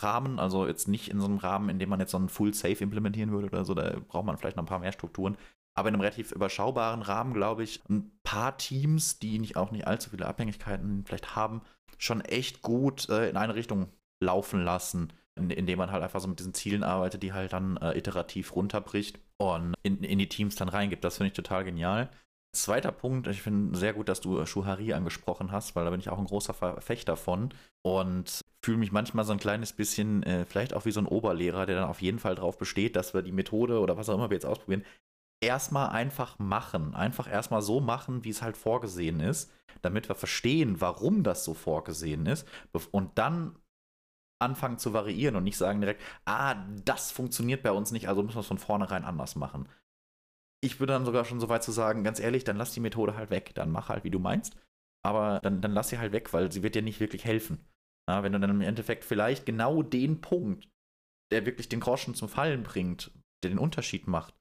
Rahmen, also jetzt nicht in so einem Rahmen, in dem man jetzt so einen Full Safe implementieren würde oder so, da braucht man vielleicht noch ein paar mehr Strukturen. Aber in einem relativ überschaubaren Rahmen, glaube ich, ein paar Teams, die nicht, auch nicht allzu viele Abhängigkeiten vielleicht haben, schon echt gut äh, in eine Richtung laufen lassen, in, indem man halt einfach so mit diesen Zielen arbeitet, die halt dann äh, iterativ runterbricht und in, in die Teams dann reingibt. Das finde ich total genial. Zweiter Punkt, ich finde sehr gut, dass du Schuhari angesprochen hast, weil da bin ich auch ein großer Verfechter von und fühle mich manchmal so ein kleines bisschen, äh, vielleicht auch wie so ein Oberlehrer, der dann auf jeden Fall darauf besteht, dass wir die Methode oder was auch immer wir jetzt ausprobieren, erstmal einfach machen. Einfach erstmal so machen, wie es halt vorgesehen ist, damit wir verstehen, warum das so vorgesehen ist und dann anfangen zu variieren und nicht sagen direkt, ah, das funktioniert bei uns nicht, also müssen wir es von vornherein anders machen ich würde dann sogar schon so weit zu sagen, ganz ehrlich, dann lass die Methode halt weg. Dann mach halt, wie du meinst. Aber dann, dann lass sie halt weg, weil sie wird dir nicht wirklich helfen. Ja, wenn du dann im Endeffekt vielleicht genau den Punkt, der wirklich den Groschen zum Fallen bringt, der den Unterschied macht,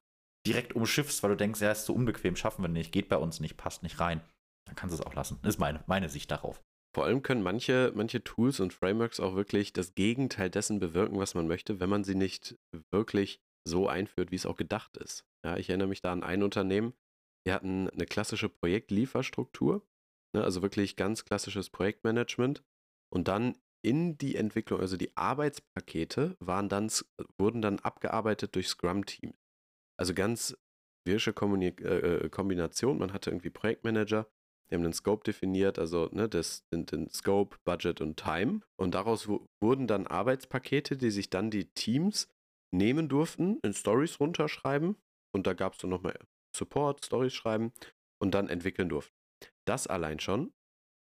direkt umschiffst, weil du denkst, ja, ist zu unbequem, schaffen wir nicht, geht bei uns nicht, passt nicht rein, dann kannst du es auch lassen. Das ist meine, meine Sicht darauf. Vor allem können manche, manche Tools und Frameworks auch wirklich das Gegenteil dessen bewirken, was man möchte, wenn man sie nicht wirklich so einführt, wie es auch gedacht ist. Ja, ich erinnere mich da an ein Unternehmen, die hatten eine klassische Projektlieferstruktur, ne, also wirklich ganz klassisches Projektmanagement. Und dann in die Entwicklung, also die Arbeitspakete waren dann, wurden dann abgearbeitet durch Scrum-Teams. Also ganz wirsche äh, äh, Kombination. Man hatte irgendwie Projektmanager, die haben den Scope definiert, also ne, das, den, den Scope, Budget und Time. Und daraus wurden dann Arbeitspakete, die sich dann die Teams nehmen durften, in Stories runterschreiben und da gab es dann nochmal Support, Stories schreiben und dann entwickeln durften. Das allein schon,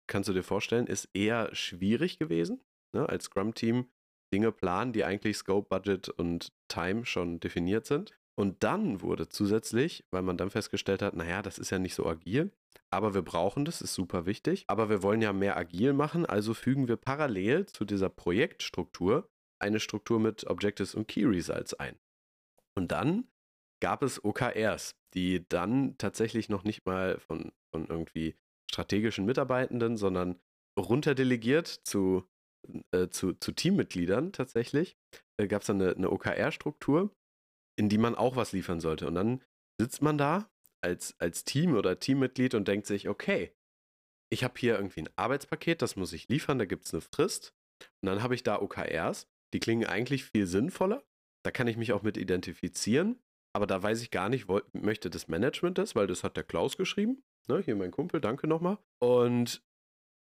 kannst du dir vorstellen, ist eher schwierig gewesen, ne, als Scrum-Team Dinge planen, die eigentlich Scope, Budget und Time schon definiert sind. Und dann wurde zusätzlich, weil man dann festgestellt hat, naja, das ist ja nicht so agil, aber wir brauchen das, ist super wichtig, aber wir wollen ja mehr agil machen, also fügen wir parallel zu dieser Projektstruktur eine Struktur mit Objectives und Key Results ein. Und dann gab es OKRs, die dann tatsächlich noch nicht mal von, von irgendwie strategischen Mitarbeitenden, sondern runterdelegiert zu, äh, zu, zu Teammitgliedern tatsächlich, äh, gab es dann eine, eine OKR-Struktur, in die man auch was liefern sollte. Und dann sitzt man da als, als Team oder Teammitglied und denkt sich, okay, ich habe hier irgendwie ein Arbeitspaket, das muss ich liefern, da gibt es eine Frist. Und dann habe ich da OKRs die klingen eigentlich viel sinnvoller. Da kann ich mich auch mit identifizieren. Aber da weiß ich gar nicht, wo, möchte das Management das, weil das hat der Klaus geschrieben. Ne, hier mein Kumpel, danke nochmal. Und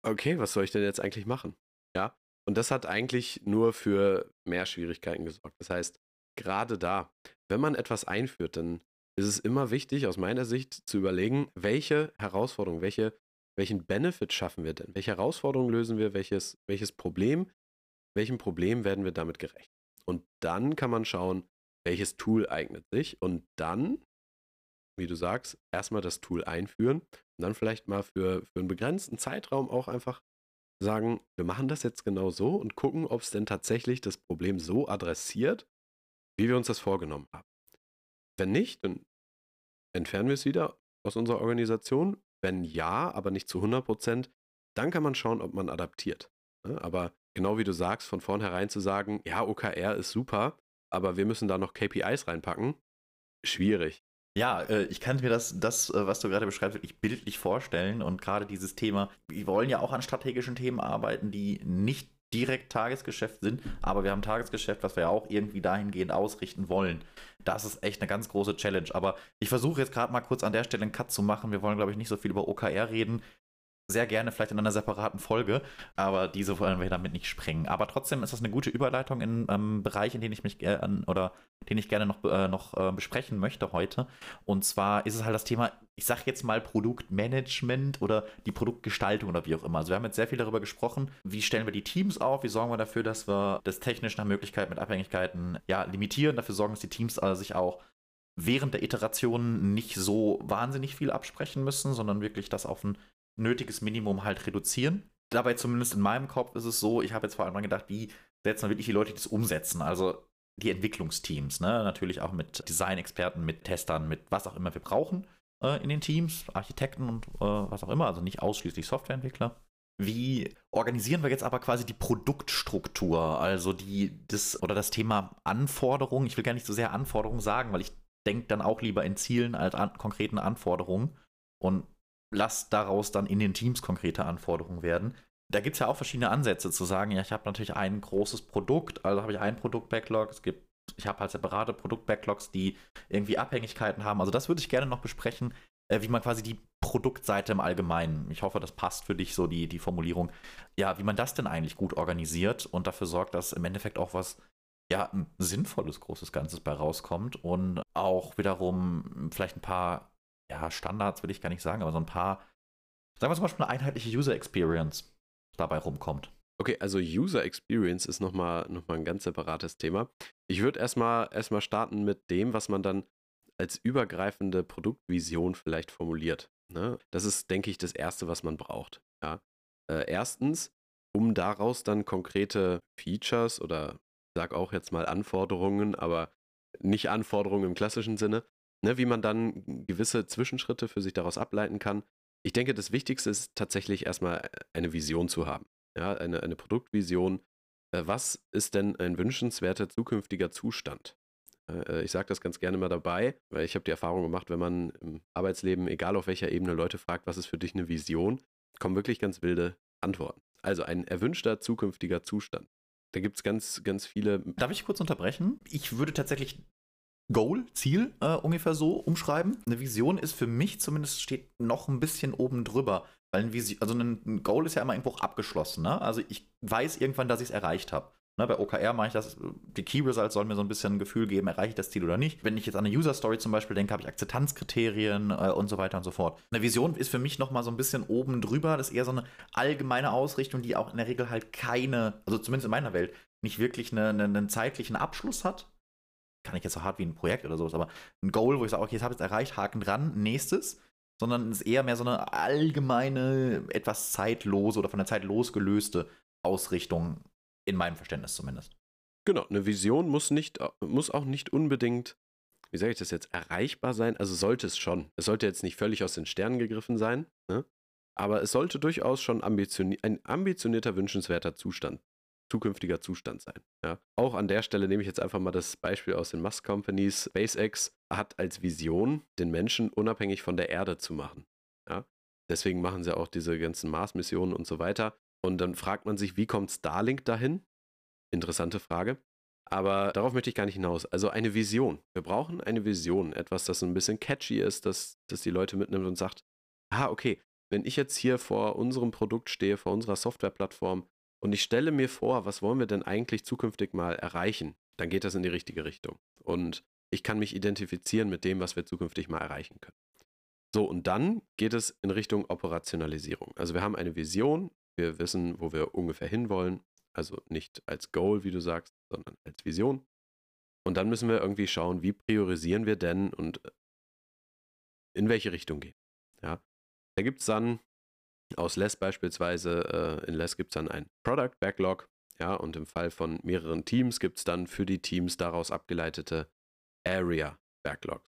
okay, was soll ich denn jetzt eigentlich machen? Ja. Und das hat eigentlich nur für mehr Schwierigkeiten gesorgt. Das heißt, gerade da, wenn man etwas einführt, dann ist es immer wichtig, aus meiner Sicht, zu überlegen, welche Herausforderung, welche, welchen Benefit schaffen wir denn? Welche Herausforderung lösen wir? Welches, welches Problem welchem Problem werden wir damit gerecht? Und dann kann man schauen, welches Tool eignet sich und dann, wie du sagst, erstmal das Tool einführen und dann vielleicht mal für, für einen begrenzten Zeitraum auch einfach sagen, wir machen das jetzt genau so und gucken, ob es denn tatsächlich das Problem so adressiert, wie wir uns das vorgenommen haben. Wenn nicht, dann entfernen wir es wieder aus unserer Organisation. Wenn ja, aber nicht zu 100 Prozent, dann kann man schauen, ob man adaptiert. Ne? Aber genau wie du sagst, von vornherein zu sagen, ja, OKR ist super, aber wir müssen da noch KPIs reinpacken, schwierig. Ja, äh, ich kann mir das, das, äh, was du gerade beschreibst, wirklich bildlich vorstellen. Und gerade dieses Thema, wir wollen ja auch an strategischen Themen arbeiten, die nicht direkt Tagesgeschäft sind, aber wir haben Tagesgeschäft, was wir ja auch irgendwie dahingehend ausrichten wollen. Das ist echt eine ganz große Challenge. Aber ich versuche jetzt gerade mal kurz an der Stelle einen Cut zu machen. Wir wollen, glaube ich, nicht so viel über OKR reden sehr gerne vielleicht in einer separaten Folge, aber diese wollen wir damit nicht sprengen. Aber trotzdem ist das eine gute Überleitung in einem ähm, Bereich, in den ich mich äh, oder den ich gerne noch, äh, noch äh, besprechen möchte heute. Und zwar ist es halt das Thema, ich sage jetzt mal Produktmanagement oder die Produktgestaltung oder wie auch immer. Also wir haben jetzt sehr viel darüber gesprochen, wie stellen wir die Teams auf, wie sorgen wir dafür, dass wir das technisch nach Möglichkeit mit Abhängigkeiten ja, limitieren, dafür sorgen, dass die Teams also sich auch während der Iteration nicht so wahnsinnig viel absprechen müssen, sondern wirklich das auf ein nötiges Minimum halt reduzieren. Dabei zumindest in meinem Kopf ist es so, ich habe jetzt vor allem gedacht, wie setzen wir wirklich die Leute, die das umsetzen. Also die Entwicklungsteams, ne? natürlich auch mit Designexperten, mit Testern, mit was auch immer wir brauchen äh, in den Teams, Architekten und äh, was auch immer, also nicht ausschließlich Softwareentwickler. Wie organisieren wir jetzt aber quasi die Produktstruktur, also die, das oder das Thema Anforderungen? Ich will gar nicht so sehr Anforderungen sagen, weil ich denke dann auch lieber in Zielen als an konkreten Anforderungen und lass daraus dann in den Teams konkrete Anforderungen werden. Da gibt es ja auch verschiedene Ansätze zu sagen, ja, ich habe natürlich ein großes Produkt, also habe ich ein Produkt-Backlog, es gibt, ich habe halt separate Produkt-Backlogs, die irgendwie Abhängigkeiten haben. Also das würde ich gerne noch besprechen, äh, wie man quasi die Produktseite im Allgemeinen, ich hoffe, das passt für dich so die, die Formulierung, ja, wie man das denn eigentlich gut organisiert und dafür sorgt, dass im Endeffekt auch was, ja, ein sinnvolles großes Ganzes bei rauskommt und auch wiederum vielleicht ein paar, ja, Standards will ich gar nicht sagen, aber so ein paar, sagen wir zum Beispiel eine einheitliche User Experience dabei rumkommt. Okay, also User Experience ist nochmal noch mal ein ganz separates Thema. Ich würde erstmal erstmal starten mit dem, was man dann als übergreifende Produktvision vielleicht formuliert. Ne? Das ist, denke ich, das Erste, was man braucht. Ja? Äh, erstens, um daraus dann konkrete Features oder ich sag auch jetzt mal Anforderungen, aber nicht Anforderungen im klassischen Sinne, ne, wie man dann gewisse Zwischenschritte für sich daraus ableiten kann. Ich denke, das Wichtigste ist tatsächlich erstmal äh, eine Vision zu haben. Ja, eine, eine Produktvision. Äh, was ist denn ein wünschenswerter zukünftiger Zustand? Äh, ich sage das ganz gerne mal dabei, weil ich habe die Erfahrung gemacht, wenn man im Arbeitsleben, egal auf welcher Ebene, Leute fragt, was ist für dich eine Vision, kommen wirklich ganz wilde Antworten. Also ein erwünschter zukünftiger Zustand. Da gibt es ganz, ganz viele. Darf ich kurz unterbrechen? Ich würde tatsächlich Goal, Ziel äh, ungefähr so umschreiben. Eine Vision ist für mich zumindest steht noch ein bisschen oben drüber. Weil ein Vision, also ein Goal ist ja immer irgendwo abgeschlossen. Ne? Also ich weiß irgendwann, dass ich es erreicht habe. Ne, bei OKR mache ich das, die Key Results sollen mir so ein bisschen ein Gefühl geben, erreiche ich das Ziel oder nicht. Wenn ich jetzt an eine User Story zum Beispiel denke, habe ich Akzeptanzkriterien äh, und so weiter und so fort. Eine Vision ist für mich nochmal so ein bisschen oben drüber. Das ist eher so eine allgemeine Ausrichtung, die auch in der Regel halt keine, also zumindest in meiner Welt, nicht wirklich eine, eine, einen zeitlichen Abschluss hat. Kann ich jetzt so hart wie ein Projekt oder sowas, aber ein Goal, wo ich sage, okay, jetzt habe ich es erreicht, Haken dran, nächstes sondern es ist eher mehr so eine allgemeine, etwas zeitlose oder von der Zeit losgelöste Ausrichtung in meinem Verständnis zumindest. Genau, eine Vision muss, nicht, muss auch nicht unbedingt, wie sage ich das jetzt, erreichbar sein. Also sollte es schon. Es sollte jetzt nicht völlig aus den Sternen gegriffen sein, ne? aber es sollte durchaus schon ambitioni ein ambitionierter, wünschenswerter Zustand, zukünftiger Zustand sein. Ja? Auch an der Stelle nehme ich jetzt einfach mal das Beispiel aus den Musk Companies. SpaceX hat als Vision, den Menschen unabhängig von der Erde zu machen. Ja? Deswegen machen sie auch diese ganzen Mars-Missionen und so weiter. Und dann fragt man sich, wie kommt Starlink dahin? Interessante Frage. Aber darauf möchte ich gar nicht hinaus. Also eine Vision. Wir brauchen eine Vision. Etwas, das ein bisschen catchy ist, das, das die Leute mitnimmt und sagt, ah, okay, wenn ich jetzt hier vor unserem Produkt stehe, vor unserer Softwareplattform und ich stelle mir vor, was wollen wir denn eigentlich zukünftig mal erreichen, dann geht das in die richtige Richtung. Und ich kann mich identifizieren mit dem, was wir zukünftig mal erreichen können. So, und dann geht es in Richtung Operationalisierung. Also wir haben eine Vision, wir wissen, wo wir ungefähr hinwollen. Also nicht als Goal, wie du sagst, sondern als Vision. Und dann müssen wir irgendwie schauen, wie priorisieren wir denn und äh, in welche Richtung gehen. Ja. Da gibt es dann aus Less beispielsweise, äh, in Less gibt es dann ein Product Backlog. Ja, und im Fall von mehreren Teams gibt es dann für die Teams daraus abgeleitete Area Backlogs.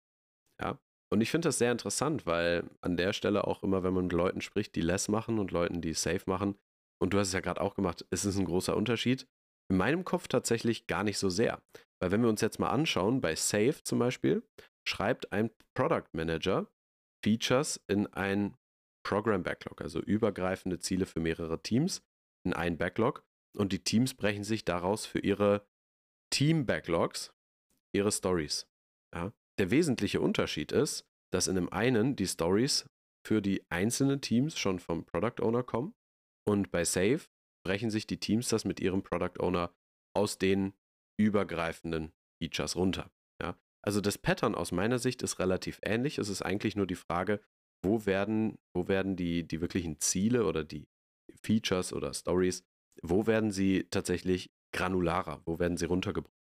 Ja. Und ich finde das sehr interessant, weil an der Stelle auch immer, wenn man mit Leuten spricht, die Less machen und Leuten, die Safe machen, und du hast es ja gerade auch gemacht, ist es ein großer Unterschied. In meinem Kopf tatsächlich gar nicht so sehr. Weil wenn wir uns jetzt mal anschauen, bei Safe zum Beispiel, schreibt ein Product Manager Features in ein Program Backlog, also übergreifende Ziele für mehrere Teams in ein Backlog und die Teams brechen sich daraus für ihre Team Backlogs ihre Stories. Ja? Der wesentliche Unterschied ist, dass in dem einen die Stories für die einzelnen Teams schon vom Product Owner kommen und bei Save brechen sich die Teams das mit ihrem Product Owner aus den übergreifenden Features runter. Ja? Also das Pattern aus meiner Sicht ist relativ ähnlich. Es ist eigentlich nur die Frage, wo werden, wo werden die, die wirklichen Ziele oder die Features oder Stories, wo werden sie tatsächlich granularer, wo werden sie runtergebrochen?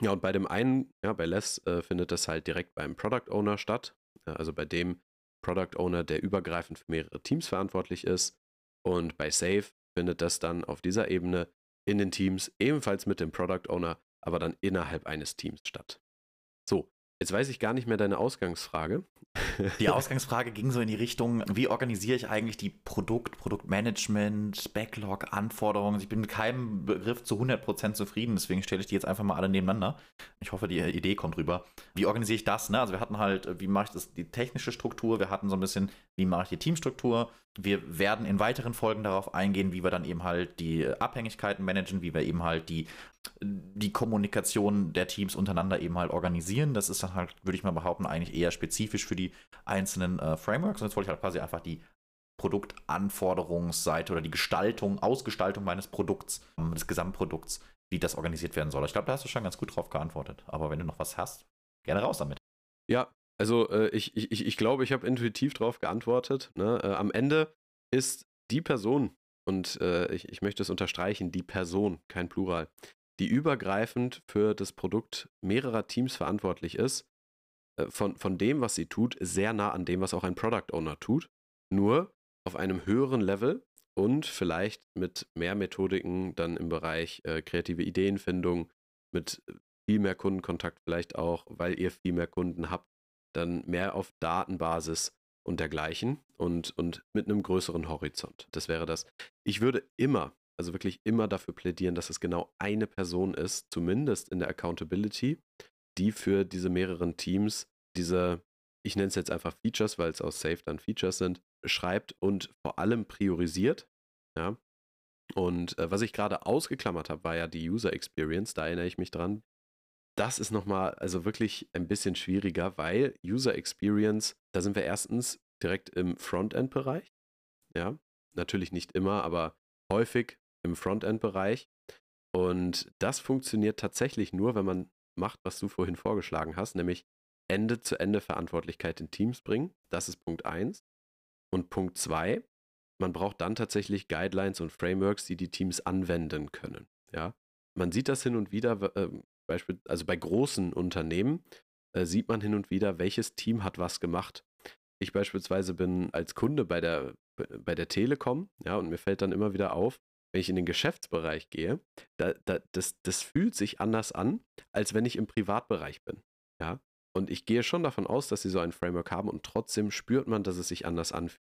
Ja, und bei dem einen, ja, bei Less äh, findet das halt direkt beim Product Owner statt. also bei dem Product Owner, der übergreifend für mehrere Teams verantwortlich ist. Und bei Safe findet das dann auf dieser Ebene in den Teams ebenfalls mit dem Product Owner, aber dann innerhalb eines Teams statt. So, Jetzt weiß ich gar nicht mehr deine Ausgangsfrage. Die Ausgangsfrage ging so in die Richtung, wie organisiere ich eigentlich die Produkt, Produktmanagement, Backlog, Anforderungen. Ich bin mit keinem Begriff zu 100% zufrieden, deswegen stelle ich die jetzt einfach mal alle nebeneinander. Ich hoffe, die Idee kommt rüber. Wie organisiere ich das? Ne? Also wir hatten halt, wie mache ich das, die technische Struktur, wir hatten so ein bisschen, wie mache ich die Teamstruktur. Wir werden in weiteren Folgen darauf eingehen, wie wir dann eben halt die Abhängigkeiten managen, wie wir eben halt die, die Kommunikation der Teams untereinander eben halt organisieren. Das ist dann halt, würde ich mal behaupten, eigentlich eher spezifisch für die einzelnen äh, Frameworks. Und jetzt wollte ich halt quasi einfach die Produktanforderungsseite oder die Gestaltung, Ausgestaltung meines Produkts, ähm, des Gesamtprodukts, wie das organisiert werden soll. Ich glaube, da hast du schon ganz gut drauf geantwortet. Aber wenn du noch was hast, gerne raus damit. Ja, also äh, ich, ich, ich glaube, ich habe intuitiv darauf geantwortet. Ne? Äh, am Ende ist die Person, und äh, ich, ich möchte es unterstreichen, die Person, kein Plural, die übergreifend für das Produkt mehrerer Teams verantwortlich ist, äh, von, von dem, was sie tut, sehr nah an dem, was auch ein Product Owner tut. Nur auf einem höheren Level und vielleicht mit mehr Methodiken dann im Bereich äh, kreative Ideenfindung, mit viel mehr Kundenkontakt vielleicht auch, weil ihr viel mehr Kunden habt, dann mehr auf Datenbasis und dergleichen und, und mit einem größeren Horizont. Das wäre das. Ich würde immer, also wirklich immer dafür plädieren, dass es genau eine Person ist, zumindest in der Accountability, die für diese mehreren Teams diese, ich nenne es jetzt einfach Features, weil es aus Safe dann Features sind, schreibt und vor allem priorisiert. Ja. Und äh, was ich gerade ausgeklammert habe, war ja die User Experience, da erinnere ich mich dran. Das ist nochmal also wirklich ein bisschen schwieriger, weil User Experience, da sind wir erstens direkt im Frontend-Bereich. Ja, natürlich nicht immer, aber häufig im Frontend-Bereich. Und das funktioniert tatsächlich nur, wenn man macht, was du vorhin vorgeschlagen hast, nämlich Ende-zu-Ende-Verantwortlichkeit in Teams bringen. Das ist Punkt 1. Und Punkt 2, man braucht dann tatsächlich Guidelines und Frameworks, die die Teams anwenden können. Ja, man sieht das hin und wieder, äh, Beispiel, also bei großen Unternehmen äh, sieht man hin und wieder, welches Team hat was gemacht. Ich beispielsweise bin als Kunde bei der, bei der Telekom, ja, und mir fällt dann immer wieder auf, wenn ich in den Geschäftsbereich gehe, da, da, das, das fühlt sich anders an, als wenn ich im Privatbereich bin. Ja, und ich gehe schon davon aus, dass sie so ein Framework haben und trotzdem spürt man, dass es sich anders anfühlt.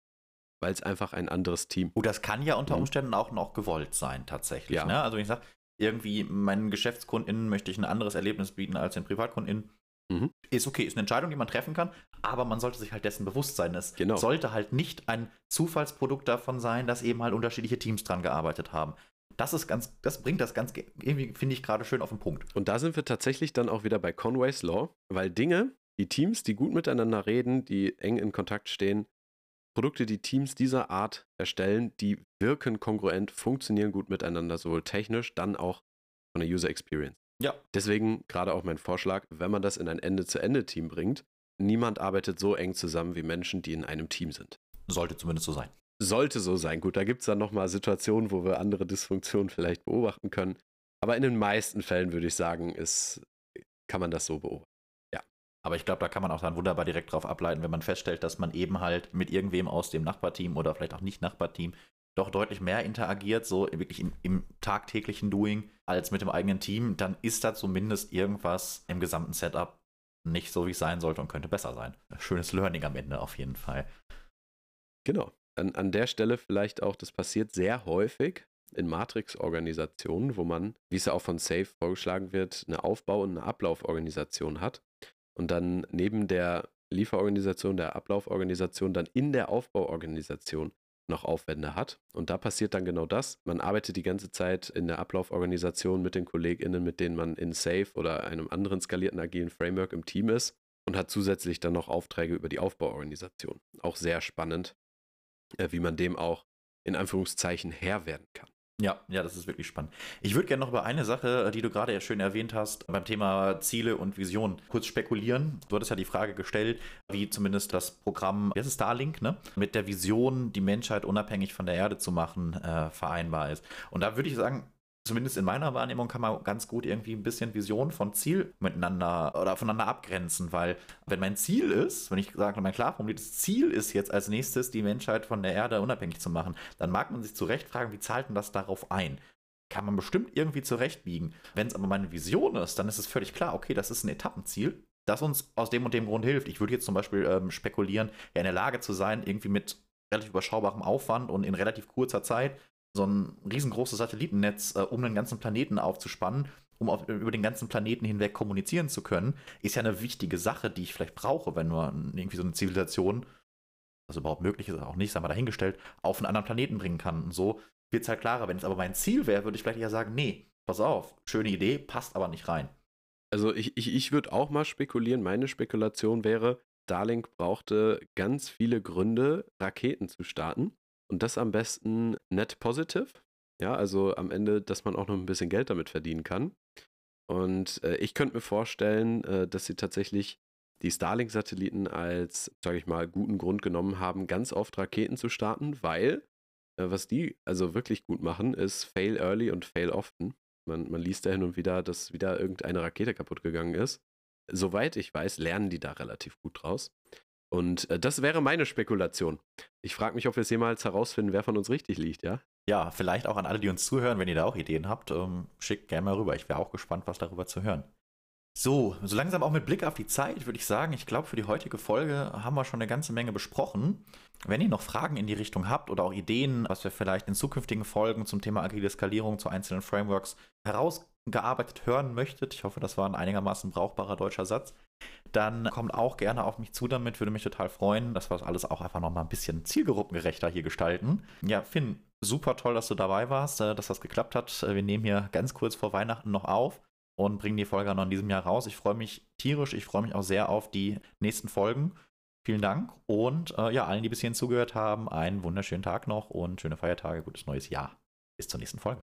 Weil es einfach ein anderes Team. Oh, das kann ja unter mhm. Umständen auch noch gewollt sein, tatsächlich. Ja. Ne? Also wenn ich sage, irgendwie meinen GeschäftskundInnen möchte ich ein anderes Erlebnis bieten als den PrivatkundInnen. Mhm. Ist okay, ist eine Entscheidung, die man treffen kann, aber man sollte sich halt dessen bewusst sein. Es genau. sollte halt nicht ein Zufallsprodukt davon sein, dass eben halt unterschiedliche Teams dran gearbeitet haben. Das ist ganz, das bringt das ganz, irgendwie finde ich gerade schön auf den Punkt. Und da sind wir tatsächlich dann auch wieder bei Conway's Law, weil Dinge, die Teams, die gut miteinander reden, die eng in Kontakt stehen, Produkte, die Teams dieser Art erstellen, die wirken kongruent, funktionieren gut miteinander, sowohl technisch, dann auch von der User Experience. Ja. Deswegen gerade auch mein Vorschlag, wenn man das in ein Ende-zu-Ende-Team bringt, niemand arbeitet so eng zusammen wie Menschen, die in einem Team sind. Sollte zumindest so sein sollte so sein. Gut, da gibt es dann nochmal Situationen, wo wir andere Dysfunktionen vielleicht beobachten können. Aber in den meisten Fällen würde ich sagen, ist, kann man das so beobachten. Aber ich glaube, da kann man auch dann wunderbar direkt drauf ableiten, wenn man feststellt, dass man eben halt mit irgendwem aus dem Nachbarteam oder vielleicht auch nicht Nachbarteam doch deutlich mehr interagiert, so wirklich im, im tagtäglichen Doing, als mit dem eigenen Team, dann ist da zumindest irgendwas im gesamten Setup nicht so, wie es sein sollte und könnte besser sein. Schönes Learning am Ende auf jeden Fall. Genau an, an der Stelle vielleicht auch, das passiert sehr häufig in Matrix-Organisationen, wo man, wie es ja auch von Safe vorgeschlagen wird, eine Aufbau- und eine Ablauforganisation hat. Und dann neben der Lieferorganisation, der Ablauforganisation, dann in der Aufbauorganisation noch Aufwände hat. Und da passiert dann genau das. Man arbeitet die ganze Zeit in der Ablauforganisation mit den KollegInnen, mit denen man in Safe oder einem anderen skalierten agilen Framework im Team ist und hat zusätzlich dann noch Aufträge über die Aufbauorganisation. Auch sehr spannend, äh, wie man dem auch in Anführungszeichen Herr werden kann. Ja, ja, das ist wirklich spannend. Ich würde gerne noch über eine Sache, äh, die du gerade ja schön erwähnt hast, beim Thema Ziele und Visionen kurz spekulieren. Du hattest ja die Frage gestellt, wie zumindest das Programm, jetzt ist Starlink, ne, mit der Vision, die Menschheit unabhängig von der Erde zu machen, äh, vereinbar ist. Und da würde ich sagen, zumindest in meiner Wahrnehmung kann man ganz gut irgendwie ein bisschen Vision von Ziel miteinander oder voneinander abgrenzen, weil wenn mein Ziel ist, wenn ich sage, mein klar formuliertes Ziel ist jetzt als nächstes die Menschheit von der Erde unabhängig zu machen, dann mag man sich zu Recht fragen, wie zahlt denn das darauf ein? Kann man bestimmt irgendwie zurechtbiegen. Wenn es aber meine Vision ist, dann ist es völlig klar, okay, das ist ein Etappenziel, das uns aus dem und dem Grund hilft. Ich würde jetzt zum Beispiel ähm, spekulieren, ja in der Lage zu sein, irgendwie mit relativ überschaubarem Aufwand und in relativ kurzer Zeit so ein riesengroßes Satellitennetz äh, um den ganzen Planeten aufzuspannen, um auf, über den ganzen Planeten hinweg kommunizieren zu können, ist ja eine wichtige Sache, die ich vielleicht brauche, wenn nur irgendwie so eine Zivilisation, was überhaupt möglich ist, auch nicht, sagen wir dahingestellt, auf einen anderen Planeten bringen kann. Und so wird es halt klarer. Wenn es aber mein Ziel wäre, würde ich vielleicht eher sagen, nee, pass auf, schöne Idee, passt aber nicht rein. Also ich, ich, ich würde auch mal spekulieren, meine Spekulation wäre, Starlink brauchte ganz viele Gründe, Raketen zu starten. Und das am besten net positive. Ja, also am Ende, dass man auch noch ein bisschen Geld damit verdienen kann. Und äh, ich könnte mir vorstellen, äh, dass sie tatsächlich die Starlink-Satelliten als, sage ich mal, guten Grund genommen haben, ganz oft Raketen zu starten, weil äh, was die also wirklich gut machen, ist fail early und fail often. Man, man liest da hin und wieder, dass wieder irgendeine Rakete kaputt gegangen ist. Soweit ich weiß, lernen die da relativ gut draus. Und äh, das wäre meine Spekulation. Ich frage mich, ob wir es jemals herausfinden, wer von uns richtig liegt, ja? Ja, vielleicht auch an alle, die uns zuhören, wenn ihr da auch Ideen habt, ähm, schickt gerne mal rüber. Ich wäre auch gespannt, was darüber zu hören. So, so langsam auch mit Blick auf die Zeit würde ich sagen, ich glaube, für die heutige Folge haben wir schon eine ganze Menge besprochen. Wenn ihr noch Fragen in die Richtung habt oder auch Ideen, was wir vielleicht in zukünftigen Folgen zum Thema agile Skalierung zu einzelnen Frameworks herausgearbeitet hören möchtet, ich hoffe, das war ein einigermaßen brauchbarer deutscher Satz, dann kommt auch gerne auf mich zu damit, würde mich total freuen, dass wir das alles auch einfach nochmal ein bisschen zielgruppengerechter hier gestalten. Ja, Finn, super toll, dass du dabei warst, äh, dass das geklappt hat. Äh, wir nehmen hier ganz kurz vor Weihnachten noch auf und bringen die Folge noch in diesem Jahr raus. Ich freue mich tierisch, ich freue mich auch sehr auf die nächsten Folgen. Vielen Dank und äh, ja, allen, die bis hierhin zugehört haben, einen wunderschönen Tag noch und schöne Feiertage, gutes neues Jahr. Bis zur nächsten Folge.